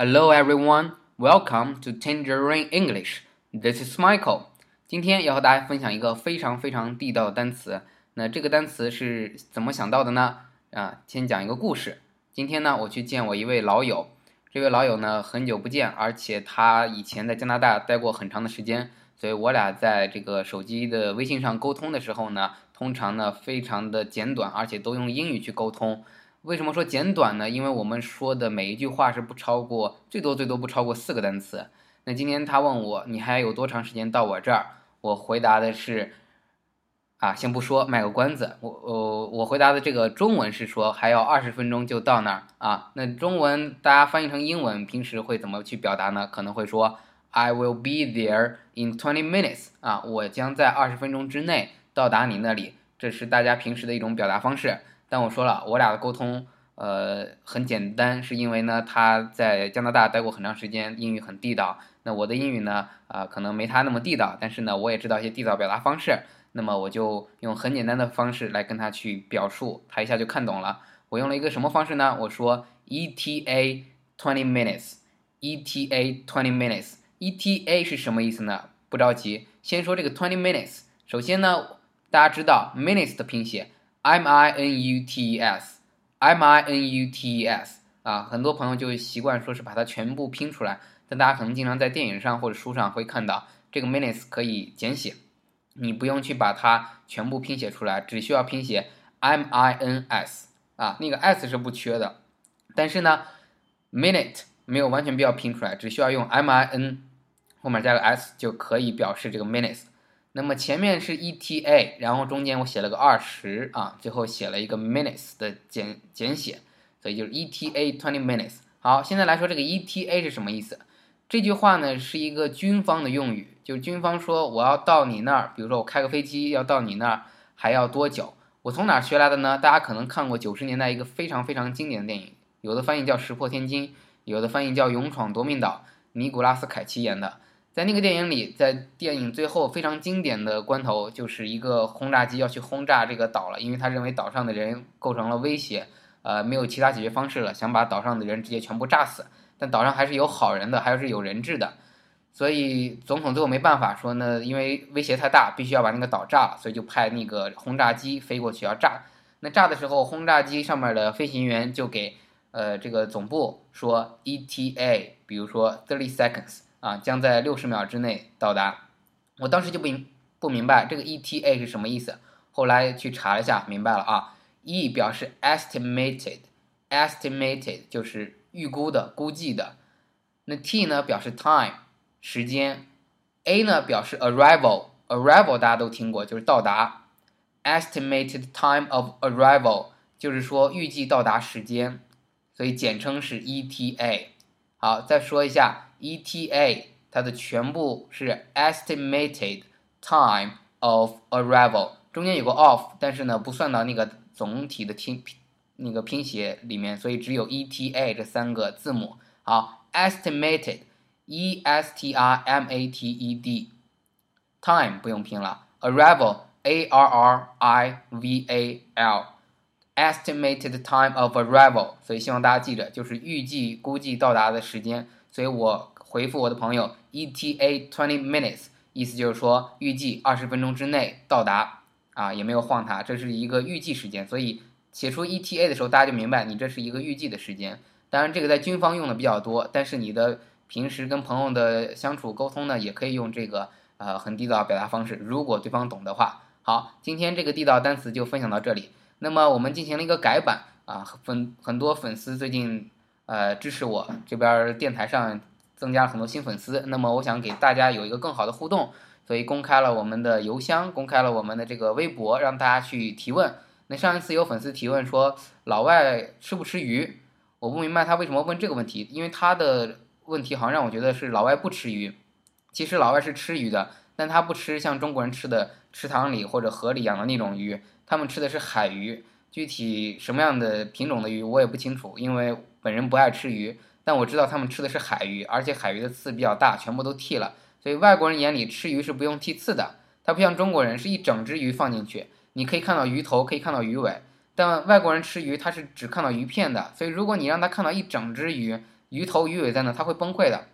Hello everyone, welcome to Tangerine English. This is Michael. 今天要和大家分享一个非常非常地道的单词。那这个单词是怎么想到的呢？啊，先讲一个故事。今天呢，我去见我一位老友。这位老友呢，很久不见，而且他以前在加拿大待过很长的时间，所以我俩在这个手机的微信上沟通的时候呢，通常呢非常的简短，而且都用英语去沟通。为什么说简短呢？因为我们说的每一句话是不超过最多最多不超过四个单词。那今天他问我你还有多长时间到我这儿？我回答的是，啊，先不说，卖个关子。我我我回答的这个中文是说还要二十分钟就到那儿啊。那中文大家翻译成英文，平时会怎么去表达呢？可能会说 I will be there in twenty minutes 啊，我将在二十分钟之内到达你那里。这是大家平时的一种表达方式。但我说了，我俩的沟通，呃，很简单，是因为呢，他在加拿大待过很长时间，英语很地道。那我的英语呢，啊，可能没他那么地道，但是呢，我也知道一些地道表达方式。那么我就用很简单的方式来跟他去表述，他一下就看懂了。我用了一个什么方式呢？我说 ETA twenty minutes，ETA twenty minutes，ETA 是什么意思呢？不着急，先说这个 twenty minutes。首先呢，大家知道 minutes 的拼写。M I N U T E S，M I N U T E S 啊，很多朋友就习惯说是把它全部拼出来，但大家可能经常在电影上或者书上会看到这个 minutes 可以简写，你不用去把它全部拼写出来，只需要拼写 M I N S 啊，那个 S 是不缺的，但是呢，minute 没有完全必要拼出来，只需要用 M I N 后面加个 S 就可以表示这个 minutes。那么前面是 ETA，然后中间我写了个二十啊，最后写了一个 minutes 的简简写，所以就是 ETA twenty minutes。好，现在来说这个 ETA 是什么意思？这句话呢是一个军方的用语，就是军方说我要到你那儿，比如说我开个飞机要到你那儿还要多久？我从哪学来的呢？大家可能看过九十年代一个非常非常经典的电影，有的翻译叫《石破天惊》，有的翻译叫《勇闯夺命岛》，尼古拉斯凯奇演的。在那个电影里，在电影最后非常经典的关头，就是一个轰炸机要去轰炸这个岛了，因为他认为岛上的人构成了威胁，呃，没有其他解决方式了，想把岛上的人直接全部炸死。但岛上还是有好人的，还是有人质的，所以总统最后没办法说呢，因为威胁太大，必须要把那个岛炸了，所以就派那个轰炸机飞过去要炸。那炸的时候，轰炸机上面的飞行员就给呃这个总部说 ETA，比如说 thirty seconds。啊，将在六十秒之内到达。我当时就不明不明白这个 ETA 是什么意思，后来去查了一下，明白了啊。E 表示 estimated，estimated 就是预估的、估计的。那 T 呢表示 time 时间，A 呢表示 arrival，arrival 大家都听过，就是到达。Estimated time of arrival 就是说预计到达时间，所以简称是 ETA。好，再说一下。ETA 它的全部是 estimated time of arrival，中间有个 of，但是呢不算到那个总体的拼那个拼写里面，所以只有 ETA 这三个字母。好，estimated，e s t r m a t e d，time 不用拼了，arrival，a r r i v a l，estimated time of arrival，所以希望大家记着，就是预计估计到达的时间。所以我回复我的朋友 ETA twenty minutes，意思就是说预计二十分钟之内到达啊，也没有晃他，这是一个预计时间。所以写出 ETA 的时候，大家就明白你这是一个预计的时间。当然，这个在军方用的比较多，但是你的平时跟朋友的相处沟通呢，也可以用这个呃很地道表达方式，如果对方懂的话。好，今天这个地道单词就分享到这里。那么我们进行了一个改版啊，粉很多粉丝最近。呃，支持我这边电台上增加了很多新粉丝，那么我想给大家有一个更好的互动，所以公开了我们的邮箱，公开了我们的这个微博，让大家去提问。那上一次有粉丝提问说老外吃不吃鱼，我不明白他为什么问这个问题，因为他的问题好像让我觉得是老外不吃鱼，其实老外是吃鱼的，但他不吃像中国人吃的池塘里或者河里养的那种鱼，他们吃的是海鱼，具体什么样的品种的鱼我也不清楚，因为。本人不爱吃鱼，但我知道他们吃的是海鱼，而且海鱼的刺比较大，全部都剃了。所以外国人眼里吃鱼是不用剔刺的，它不像中国人是一整只鱼放进去，你可以看到鱼头，可以看到鱼尾。但外国人吃鱼，他是只看到鱼片的。所以如果你让他看到一整只鱼，鱼头鱼尾在那，它会崩溃的。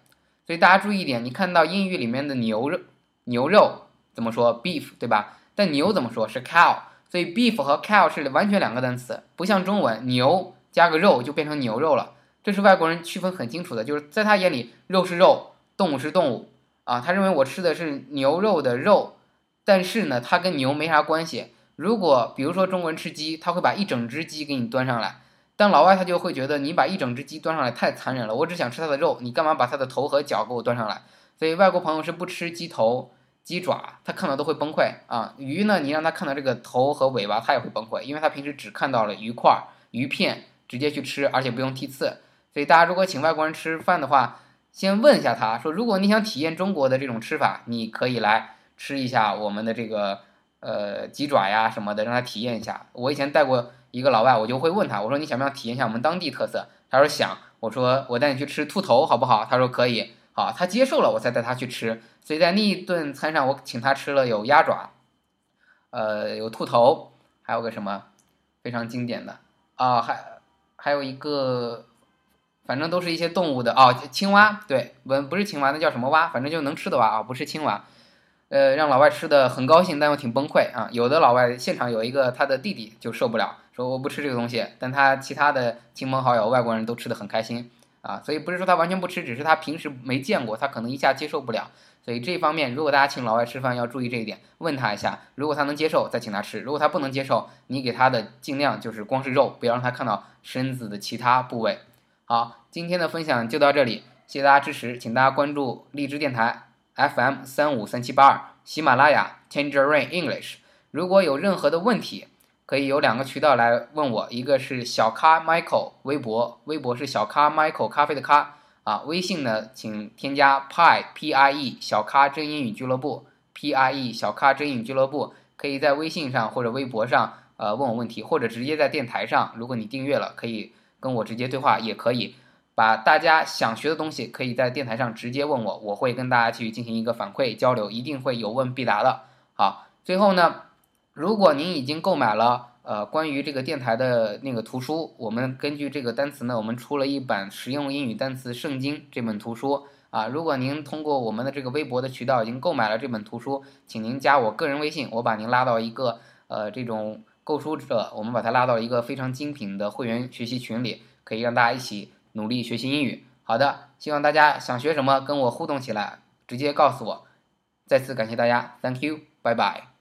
所以大家注意一点，你看到英语里面的牛肉牛肉怎么说 beef 对吧？但牛怎么说是 cow，所以 beef 和 cow 是完全两个单词，不像中文牛加个肉就变成牛肉了。这是外国人区分很清楚的，就是在他眼里肉是肉，动物是动物啊，他认为我吃的是牛肉的肉，但是呢，它跟牛没啥关系。如果比如说中国人吃鸡，他会把一整只鸡给你端上来。但老外他就会觉得你把一整只鸡端上来太残忍了，我只想吃它的肉，你干嘛把它的头和脚给我端上来？所以外国朋友是不吃鸡头、鸡爪，他看到都会崩溃啊。鱼呢，你让他看到这个头和尾巴，他也会崩溃，因为他平时只看到了鱼块、鱼片，直接去吃，而且不用剔刺。所以大家如果请外国人吃饭的话，先问一下他说，如果你想体验中国的这种吃法，你可以来吃一下我们的这个呃鸡爪呀什么的，让他体验一下。我以前带过。一个老外，我就会问他，我说你想不想体验一下我们当地特色？他说想。我说我带你去吃兔头好不好？他说可以。好，他接受了，我才带他去吃。所以在那一顿餐上，我请他吃了有鸭爪，呃，有兔头，还有个什么非常经典的啊，还还有一个，反正都是一些动物的哦，青蛙，对，不不是青蛙，那叫什么蛙？反正就能吃的蛙啊，不是青蛙。呃，让老外吃的很高兴，但又挺崩溃啊。有的老外现场有一个他的弟弟就受不了，说我不吃这个东西，但他其他的亲朋好友外国人都吃的很开心啊。所以不是说他完全不吃，只是他平时没见过，他可能一下接受不了。所以这方面，如果大家请老外吃饭要注意这一点，问他一下，如果他能接受再请他吃，如果他不能接受，你给他的尽量就是光是肉，不要让他看到身子的其他部位。好，今天的分享就到这里，谢谢大家支持，请大家关注荔枝电台。FM 三五三七八二，喜马拉雅 Tangerine English。如果有任何的问题，可以有两个渠道来问我，一个是小咖 Michael 微博，微博是小咖 Michael 咖啡的咖啊。微信呢，请添加 Pi P I E 小咖真英语俱乐部 P I E 小咖真英语俱乐部，可以在微信上或者微博上呃问我问题，或者直接在电台上，如果你订阅了，可以跟我直接对话，也可以。把大家想学的东西可以在电台上直接问我，我会跟大家去进行一个反馈交流，一定会有问必答的。好，最后呢，如果您已经购买了呃关于这个电台的那个图书，我们根据这个单词呢，我们出了一版实用英语单词圣经这本图书啊。如果您通过我们的这个微博的渠道已经购买了这本图书，请您加我个人微信，我把您拉到一个呃这种购书者，我们把他拉到一个非常精品的会员学习群里，可以让大家一起。努力学习英语，好的，希望大家想学什么跟我互动起来，直接告诉我。再次感谢大家，Thank you，拜拜。